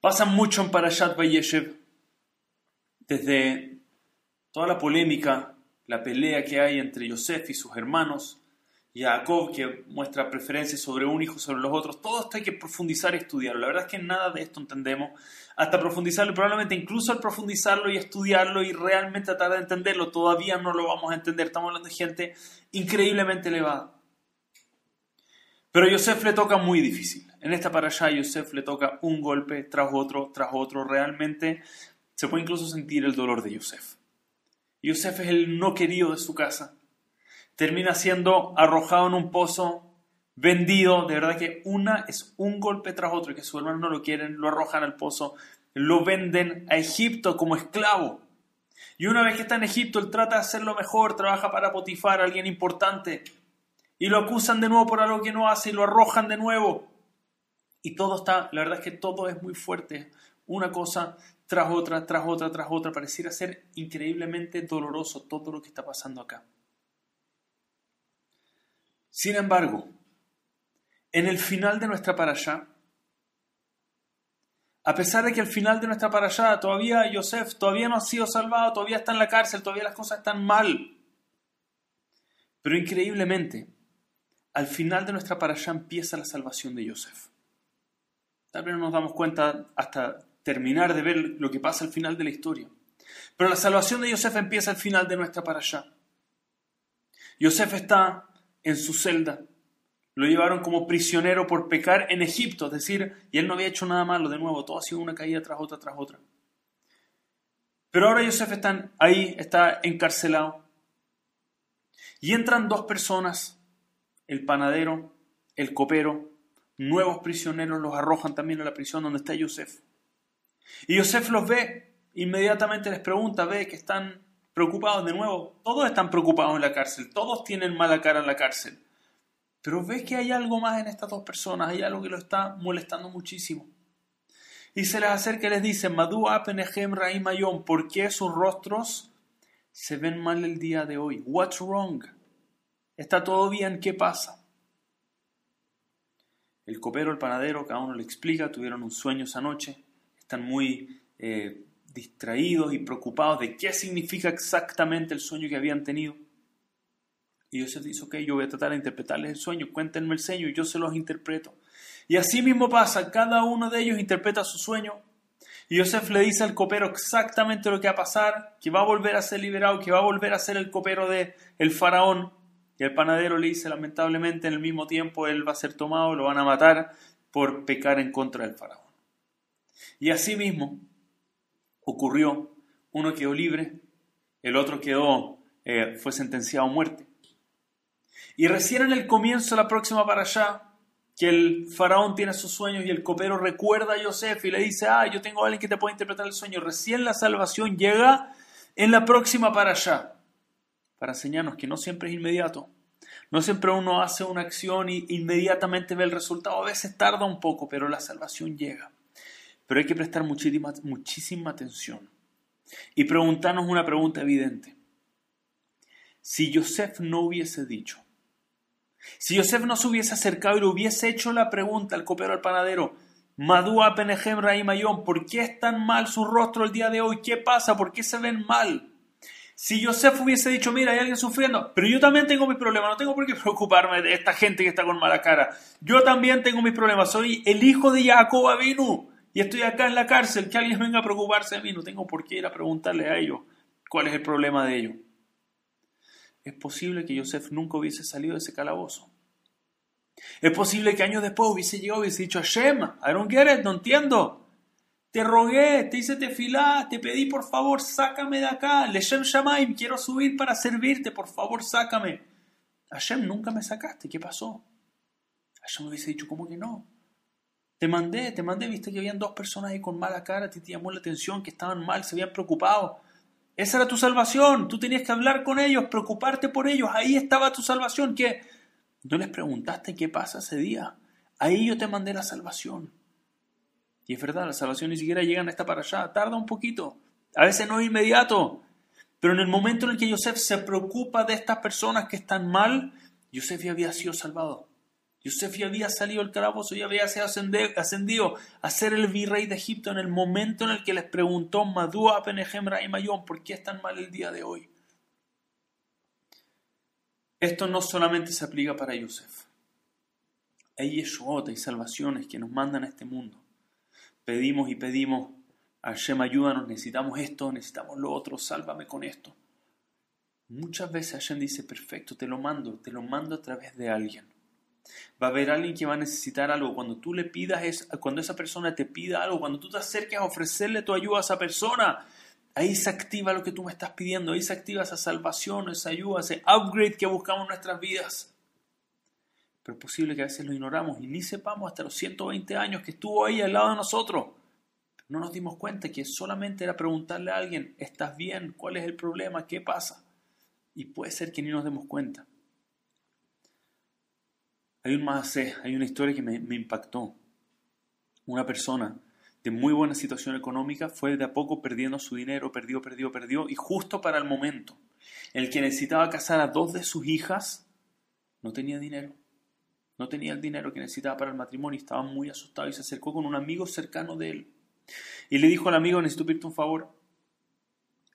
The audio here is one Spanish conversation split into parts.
Pasa mucho en Parashat Vayeshev, desde toda la polémica, la pelea que hay entre Yosef y sus hermanos, Jacob que muestra preferencia sobre un hijo sobre los otros, todo esto hay que profundizar y estudiarlo. La verdad es que nada de esto entendemos, hasta profundizarlo, probablemente incluso al profundizarlo y estudiarlo y realmente tratar de entenderlo, todavía no lo vamos a entender. Estamos hablando de gente increíblemente elevada. Pero a Yosef le toca muy difícil. En esta para allá, Yosef le toca un golpe tras otro, tras otro. Realmente se puede incluso sentir el dolor de Yosef. Yosef es el no querido de su casa. Termina siendo arrojado en un pozo, vendido. De verdad que una es un golpe tras otro y que su hermano no lo quieren, lo arrojan al pozo, lo venden a Egipto como esclavo. Y una vez que está en Egipto, él trata de hacerlo mejor, trabaja para Potifar, alguien importante y lo acusan de nuevo por algo que no hace y lo arrojan de nuevo. Y todo está, la verdad es que todo es muy fuerte. Una cosa tras otra, tras otra, tras otra. Pareciera ser increíblemente doloroso todo lo que está pasando acá. Sin embargo, en el final de nuestra allá, a pesar de que al final de nuestra allá todavía Yosef todavía no ha sido salvado, todavía está en la cárcel, todavía las cosas están mal. Pero increíblemente, al final de nuestra parasha empieza la salvación de Yosef. Tal vez no nos damos cuenta hasta terminar de ver lo que pasa al final de la historia. Pero la salvación de Yosef empieza al final de nuestra parasha. Yosef está en su celda. Lo llevaron como prisionero por pecar en Egipto, es decir, y él no había hecho nada malo, de nuevo, todo ha sido una caída tras otra, tras otra. Pero ahora Yosef está ahí, está encarcelado. Y entran dos personas el panadero, el copero, nuevos prisioneros los arrojan también a la prisión donde está Yosef. Y Yosef los ve, inmediatamente les pregunta, ve que están preocupados de nuevo. Todos están preocupados en la cárcel, todos tienen mala cara en la cárcel. Pero ves que hay algo más en estas dos personas, hay algo que lo está molestando muchísimo. Y se les acerca y les dice, Madu Apenehem Raim ¿por qué sus rostros se ven mal el día de hoy? What's wrong? ¿Está todo bien? ¿Qué pasa? El copero, el panadero, cada uno le explica, tuvieron un sueño esa noche, están muy eh, distraídos y preocupados de qué significa exactamente el sueño que habían tenido. Y Joseph dice, ok, yo voy a tratar de interpretarles el sueño, cuéntenme el sueño y yo se los interpreto. Y así mismo pasa, cada uno de ellos interpreta su sueño. Y Joseph le dice al copero exactamente lo que va a pasar, que va a volver a ser liberado, que va a volver a ser el copero del el faraón. Y el panadero le dice, lamentablemente, en el mismo tiempo él va a ser tomado, lo van a matar por pecar en contra del faraón. Y así mismo ocurrió, uno quedó libre, el otro quedó, eh, fue sentenciado a muerte. Y recién en el comienzo de la próxima para allá, que el faraón tiene sus sueños y el copero recuerda a Yosef y le dice, ah, yo tengo a alguien que te puede interpretar el sueño. Recién la salvación llega en la próxima para allá para enseñarnos que no siempre es inmediato. No siempre uno hace una acción y inmediatamente ve el resultado. A veces tarda un poco, pero la salvación llega. Pero hay que prestar muchísima, muchísima atención y preguntarnos una pregunta evidente. Si Yosef no hubiese dicho, si Yosef no se hubiese acercado y le hubiese hecho la pregunta al copero al panadero, Madúa Penejem Raimayón, ¿por qué es tan mal su rostro el día de hoy? ¿Qué pasa? ¿Por qué se ven mal? Si Yosef hubiese dicho, mira, hay alguien sufriendo, pero yo también tengo mis problemas, no tengo por qué preocuparme de esta gente que está con mala cara. Yo también tengo mis problemas, soy el hijo de Jacob Avinu y estoy acá en la cárcel, que alguien venga a preocuparse de mí, no tengo por qué ir a preguntarle a ellos cuál es el problema de ellos. Es posible que Yosef nunca hubiese salido de ese calabozo. Es posible que años después hubiese llegado y hubiese dicho, Hashem, I don't get it, no entiendo. Te rogué, te hice tefilá, te pedí por favor, sácame de acá. Leshem Shamaim, quiero subir para servirte, por favor, sácame. Hashem, nunca me sacaste, ¿qué pasó? Hashem me hubiese dicho, ¿cómo que no? Te mandé, te mandé, viste que habían dos personas ahí con mala cara, te llamó la atención, que estaban mal, se habían preocupado. Esa era tu salvación, tú tenías que hablar con ellos, preocuparte por ellos, ahí estaba tu salvación. ¿Qué? ¿No les preguntaste qué pasa ese día? Ahí yo te mandé la salvación. Y es verdad, la salvación ni siquiera llega en esta para allá, tarda un poquito, a veces no es inmediato. Pero en el momento en el que Yosef se preocupa de estas personas que están mal, Yosef ya había sido salvado. Yosef ya había salido del calabozo, ya había sido ascendido a ser el virrey de Egipto en el momento en el que les preguntó Madua Penehem Mayon, ¿por qué es tan mal el día de hoy? Esto no solamente se aplica para Yosef. Hay Yeshua, y salvaciones que nos mandan a este mundo. Pedimos y pedimos, Hashem ayúdanos, necesitamos esto, necesitamos lo otro, sálvame con esto. Muchas veces Hashem dice, perfecto, te lo mando, te lo mando a través de alguien. Va a haber alguien que va a necesitar algo. Cuando tú le pidas, es, cuando esa persona te pida algo, cuando tú te acerques a ofrecerle tu ayuda a esa persona, ahí se activa lo que tú me estás pidiendo, ahí se activa esa salvación, esa ayuda, ese upgrade que buscamos en nuestras vidas. Pero es posible que a veces lo ignoramos y ni sepamos hasta los 120 años que estuvo ahí al lado de nosotros. No nos dimos cuenta que solamente era preguntarle a alguien, ¿estás bien? ¿Cuál es el problema? ¿Qué pasa? Y puede ser que ni nos demos cuenta. Hay un más hay una historia que me, impactó. Una persona de muy buena situación económica fue de a poco perdiendo su dinero, perdió, perdió, perdió, y justo para el momento en el que necesitaba casar a dos de sus hijas, no tenía dinero. No tenía el dinero que necesitaba para el matrimonio y estaba muy asustado y se acercó con un amigo cercano de él. Y le dijo al amigo, necesito pedirte un favor,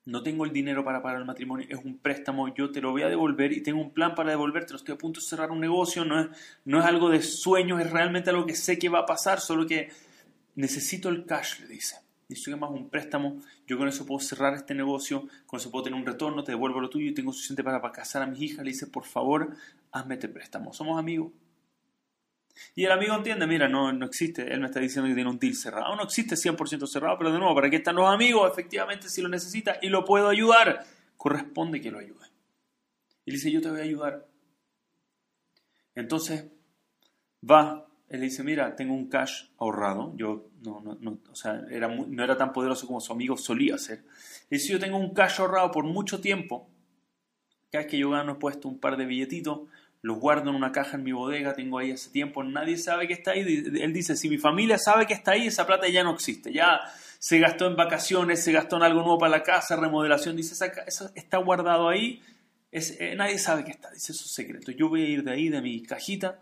no tengo el dinero para pagar el matrimonio, es un préstamo, yo te lo voy a devolver y tengo un plan para devolverte, estoy a punto de cerrar un negocio, no es, no es algo de sueños, es realmente algo que sé que va a pasar, solo que necesito el cash, le dice. Dice que más un préstamo, yo con eso puedo cerrar este negocio, con eso puedo tener un retorno, te devuelvo lo tuyo y tengo suficiente para, para casar a mis hijas. Le dice, por favor, hazme este préstamo. Somos amigos. Y el amigo entiende, mira, no, no existe, él me está diciendo que tiene un deal cerrado. No existe 100% cerrado, pero de nuevo, ¿para qué están los amigos? Efectivamente, si lo necesita y lo puedo ayudar, corresponde que lo ayude. Y dice, yo te voy a ayudar. Entonces, va, él le dice, mira, tengo un cash ahorrado. Yo no, no, no o sea, era no era tan poderoso como su amigo solía ser. Le dice, yo tengo un cash ahorrado por mucho tiempo. Cada vez que yo gano he puesto un par de billetitos los guardo en una caja en mi bodega, tengo ahí hace tiempo, nadie sabe que está ahí. Él dice, si mi familia sabe que está ahí, esa plata ya no existe, ya se gastó en vacaciones, se gastó en algo nuevo para la casa, remodelación, dice, eso está guardado ahí, es, eh, nadie sabe que está, dice, eso es secreto. Yo voy a ir de ahí, de mi cajita,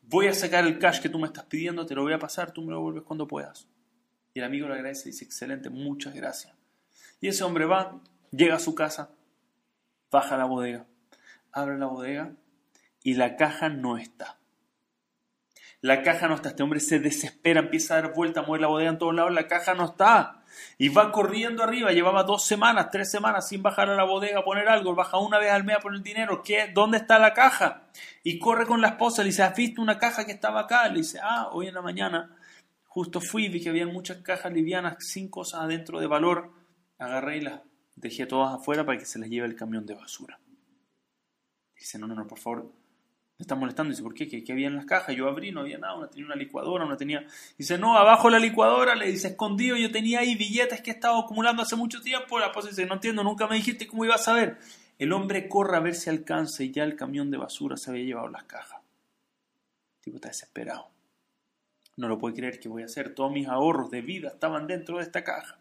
voy a sacar el cash que tú me estás pidiendo, te lo voy a pasar, tú me lo vuelves cuando puedas. Y el amigo le agradece y dice, excelente, muchas gracias. Y ese hombre va, llega a su casa, baja a la bodega, abre la bodega y la caja no está. La caja no está. Este hombre se desespera, empieza a dar vuelta, a mover la bodega en todos lados. La caja no está. Y va corriendo arriba. Llevaba dos semanas, tres semanas sin bajar a la bodega a poner algo. Baja una vez al mes a poner dinero. ¿Qué? ¿Dónde está la caja? Y corre con la esposa. Le dice, ¿has visto una caja que estaba acá? Le dice, ah, hoy en la mañana justo fui y vi que había muchas cajas livianas sin cosas adentro de valor. Agarré y las dejé todas afuera para que se las lleve el camión de basura. Dice, no, no, no, por favor, está molestando. Dice, ¿por qué? ¿Qué, había en las cajas? Yo abrí, no había nada. Una tenía una licuadora, una tenía. Dice, no, abajo la licuadora, le dice, escondido. Yo tenía ahí billetes que estaba acumulando hace mucho tiempo. La esposa dice, no entiendo, nunca me dijiste cómo ibas a ver. El hombre corre a ver si alcanza y ya el camión de basura se había llevado las cajas. El tipo está desesperado. No lo puede creer que voy a hacer. Todos mis ahorros de vida estaban dentro de esta caja.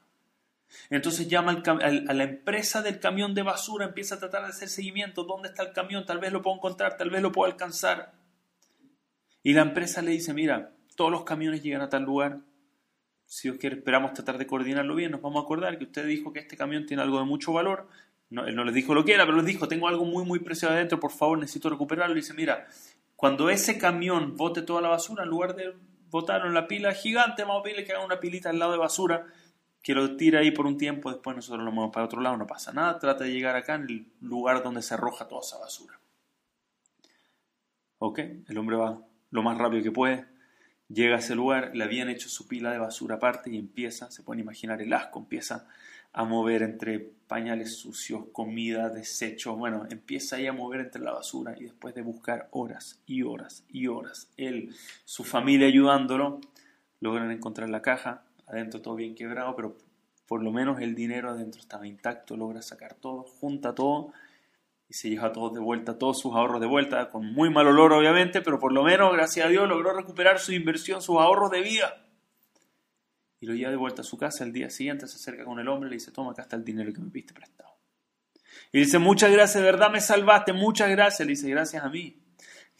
Entonces llama a la empresa del camión de basura, empieza a tratar de hacer seguimiento. ¿Dónde está el camión? Tal vez lo puedo encontrar, tal vez lo puedo alcanzar. Y la empresa le dice, mira, todos los camiones llegan a tal lugar. Si Dios quiere, esperamos tratar de coordinarlo bien. Nos vamos a acordar que usted dijo que este camión tiene algo de mucho valor. Él no les dijo lo que era, pero les dijo, tengo algo muy, muy preciado adentro, por favor, necesito recuperarlo. Y dice, mira, cuando ese camión bote toda la basura, en lugar de botarlo en la pila gigante, vamos a pedirle que haga una pilita al lado de basura que lo tira ahí por un tiempo, después nosotros lo movemos para otro lado, no pasa nada, trata de llegar acá en el lugar donde se arroja toda esa basura. ¿Ok? El hombre va lo más rápido que puede, llega a ese lugar, le habían hecho su pila de basura aparte y empieza, se pueden imaginar el asco, empieza a mover entre pañales sucios, comida, desechos, bueno, empieza ahí a mover entre la basura y después de buscar horas y horas y horas, él, su familia ayudándolo, logran encontrar la caja, adentro todo bien quebrado, pero por lo menos el dinero adentro estaba intacto, logra sacar todo, junta todo y se lleva todo de vuelta, todos sus ahorros de vuelta, con muy mal olor obviamente, pero por lo menos, gracias a Dios, logró recuperar su inversión, sus ahorros de vida. Y lo lleva de vuelta a su casa, el día siguiente se acerca con el hombre y le dice, toma, acá está el dinero que me viste prestado. Y dice, muchas gracias, de verdad me salvaste, muchas gracias. Le dice, gracias a mí.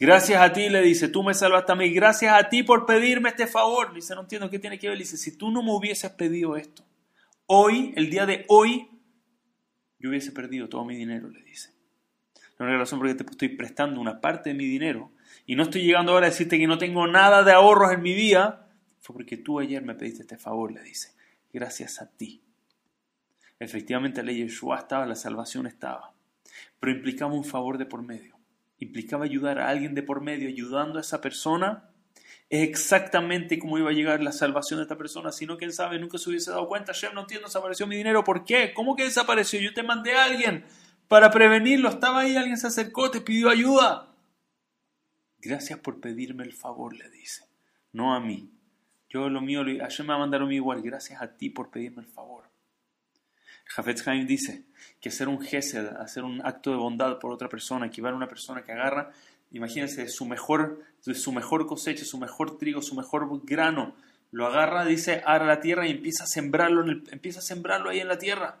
Gracias a ti, le dice, tú me salvaste a mí. Gracias a ti por pedirme este favor. Le dice, no entiendo qué tiene que ver. Le dice, si tú no me hubieses pedido esto, hoy, el día de hoy, yo hubiese perdido todo mi dinero, le dice. La razón por la que te estoy prestando una parte de mi dinero y no estoy llegando ahora a decirte que no tengo nada de ahorros en mi vida, fue porque tú ayer me pediste este favor, le dice. Gracias a ti. Efectivamente, la ley de Yeshua estaba, la salvación estaba. Pero implicaba un favor de por medio. Implicaba ayudar a alguien de por medio, ayudando a esa persona. Es exactamente como iba a llegar la salvación de esta persona, sino que él sabe, nunca se hubiese dado cuenta. Chef, no entiendo, desapareció mi dinero. ¿Por qué? ¿Cómo que desapareció? Yo te mandé a alguien para prevenirlo. Estaba ahí, alguien se acercó, te pidió ayuda. Gracias por pedirme el favor, le dice. No a mí. Yo lo mío, ayer me va a mandar a mí igual. Gracias a ti por pedirme el favor. Jafetz Haim dice que hacer un gesed, hacer un acto de bondad por otra persona, equivale a una persona que agarra, imagínense, su mejor, su mejor cosecha, su mejor trigo, su mejor grano, lo agarra, dice, a la tierra y empieza a sembrarlo, empieza a sembrarlo ahí en la tierra.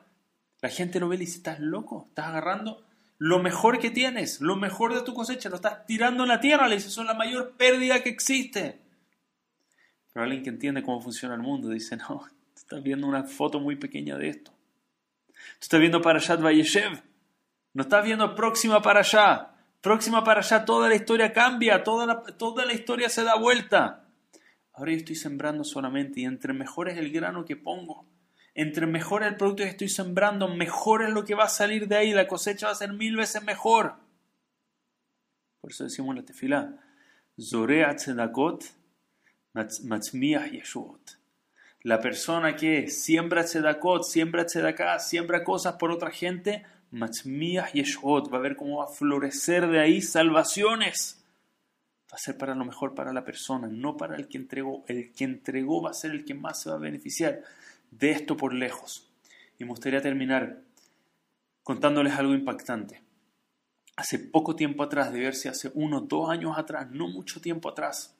La gente lo ve y dice, estás loco, estás agarrando lo mejor que tienes, lo mejor de tu cosecha, lo estás tirando en la tierra, le dice, eso es la mayor pérdida que existe. Pero alguien que entiende cómo funciona el mundo dice, no, estás viendo una foto muy pequeña de esto. Tú estás viendo Parashat Vayeshev, no estás viendo próxima para allá. Próxima para allá, toda la historia cambia, toda la, toda la historia se da vuelta. Ahora yo estoy sembrando solamente y entre mejor es el grano que pongo, entre mejor el producto que estoy sembrando, mejor es lo que va a salir de ahí, la cosecha va a ser mil veces mejor. Por eso decimos en la tefila, Zorea tzedakot matzmiah yeshuot. La persona que siembra tzedakot, siembra tzedaká, siembra cosas por otra gente, matzmiah yeshuot, va a ver cómo va a florecer de ahí salvaciones. Va a ser para lo mejor para la persona, no para el que entregó. El que entregó va a ser el que más se va a beneficiar de esto por lejos. Y me gustaría terminar contándoles algo impactante. Hace poco tiempo atrás, de verse hace uno, dos años atrás, no mucho tiempo atrás,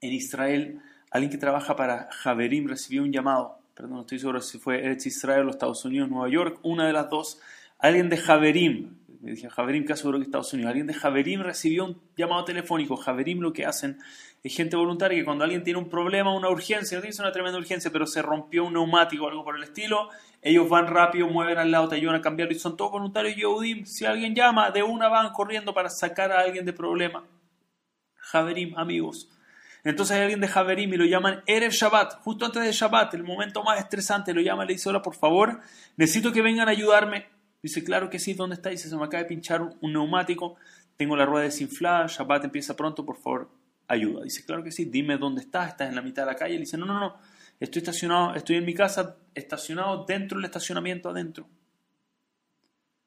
en Israel, alguien que trabaja para Javerim recibió un llamado, perdón, no estoy seguro si fue Eretz Israel o Estados Unidos, Nueva York, una de las dos, alguien de Javerim, me dije Javerim, casi seguro que Estados Unidos, alguien de Javerim recibió un llamado telefónico. Javerim lo que hacen es gente voluntaria que cuando alguien tiene un problema, una urgencia, no tiene una tremenda urgencia, pero se rompió un neumático o algo por el estilo, ellos van rápido, mueven al lado, te ayudan a cambiarlo y son todos voluntarios Yehudim. Si alguien llama, de una van corriendo para sacar a alguien de problema. Javerim, amigos. Entonces hay alguien de Javerim y lo llaman Erev Shabbat, justo antes de Shabbat, el momento más estresante, lo llama y le dice, hola, por favor, necesito que vengan a ayudarme. Dice, claro que sí, ¿dónde está? Dice, se me acaba de pinchar un, neumático, tengo la rueda desinflada, Shabbat empieza pronto, por favor, ayuda. Dice, claro que sí, dime dónde estás, estás en la mitad de la calle. Le dice, no, no, no, estoy estacionado, estoy en mi casa, estacionado dentro del estacionamiento adentro.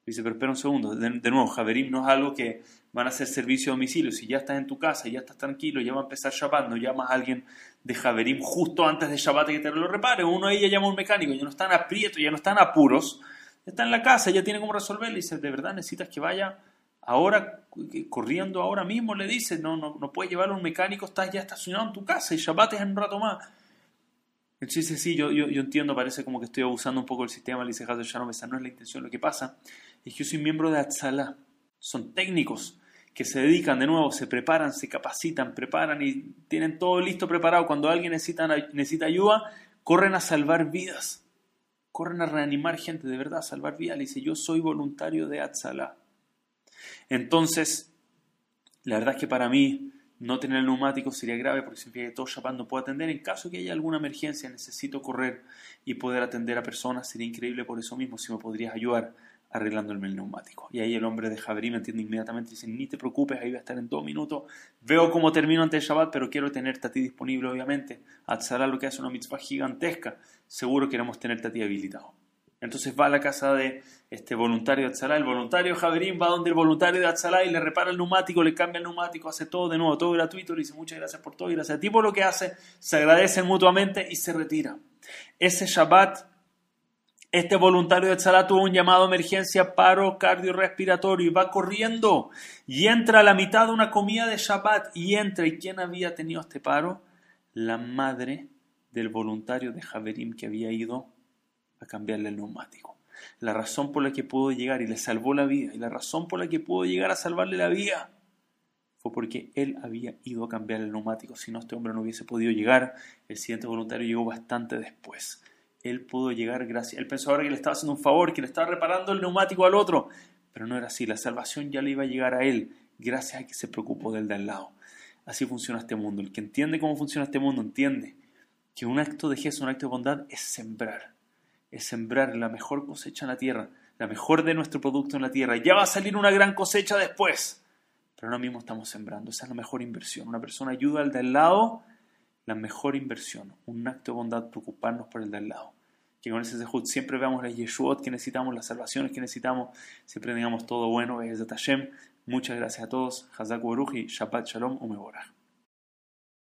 Dice, pero espera un segundo, de, nuevo, Javerim no es algo que van a hacer servicio a domicilio. Si ya estás en tu casa, ya estás tranquilo, ya va a empezar Shabbat, no llamas a alguien de Javerim justo antes de Shabbat que te lo repare. Uno de ellos llama a un mecánico, ya no están aprietos, ya no están apuros está en la casa, ya tiene cómo resolver, le dice, ¿de verdad necesitas que vaya ahora, corriendo ahora mismo? Le dice, no, no, no puedes llevarlo a un mecánico, estás ya estacionado en tu casa y Shabbat es un rato más. Entonces dice, sí, yo, yo, entiendo, parece como que estoy abusando un poco del sistema, le dice Hazel Shalom, esa no es la intención, lo que pasa es que yo soy miembro de Atzalá, son técnicos que se dedican de nuevo, se preparan, se capacitan, preparan y tienen todo listo preparado. Cuando alguien necesita, necesita ayuda, corren a salvar vidas corren a reanimar gente, de verdad, a salvar vidas. Le dice, yo soy voluntario de Atzalá. Entonces, la verdad es que para mí no tener el neumático sería grave porque significa que todo no puedo atender. En caso que haya alguna emergencia, necesito correr y poder atender a personas. Sería increíble por eso mismo si me podrías ayudar arreglándome el neumático. Y ahí el hombre de Javerí me entiende inmediatamente y dice, ni te preocupes, ahí va a estar en dos minutos. Veo cómo termino antes de Shabbat, pero quiero tenerte a ti disponible, obviamente. Atzalá lo que hace una mitzvah gigantesca. Seguro queremos tenerte a ti habilitado. Entonces va a la casa de este voluntario de Atzalá. El voluntario Javerín va donde el voluntario de Atzalá y le repara el neumático, le cambia el neumático, hace todo de nuevo, todo gratuito. Le dice muchas gracias por todo y gracias a ti por lo que hace. Se agradecen mutuamente y se retira. Ese Shabbat este voluntario de Tzalá tuvo un llamado de emergencia, paro cardiorrespiratorio, y va corriendo y entra a la mitad de una comida de Shabbat y entra. ¿Y quién había tenido este paro? La madre del voluntario de Javerim que había ido a cambiarle el neumático. La razón por la que pudo llegar y le salvó la vida, y la razón por la que pudo llegar a salvarle la vida, fue porque él había ido a cambiar el neumático. Si no, este hombre no hubiese podido llegar. El siguiente voluntario llegó bastante después. Él pudo llegar gracias. Él pensó ahora que le estaba haciendo un favor, que le estaba reparando el neumático al otro. Pero no era así. La salvación ya le iba a llegar a él gracias a que se preocupó del de al lado. Así funciona este mundo. El que entiende cómo funciona este mundo entiende que un acto de Jesús, un acto de bondad, es sembrar. Es sembrar la mejor cosecha en la tierra, la mejor de nuestro producto en la tierra. Ya va a salir una gran cosecha después. Pero ahora mismo estamos sembrando. Esa es la mejor inversión. Una persona ayuda al de al lado, la mejor inversión. Un acto de bondad, preocuparnos por el de al lado. Que con ese Zehut siempre veamos las Yeshuot que necesitamos, las salvaciones que necesitamos, siempre tengamos todo bueno. Muchas gracias a todos. Hazak y Shabbat Shalom Umeborah.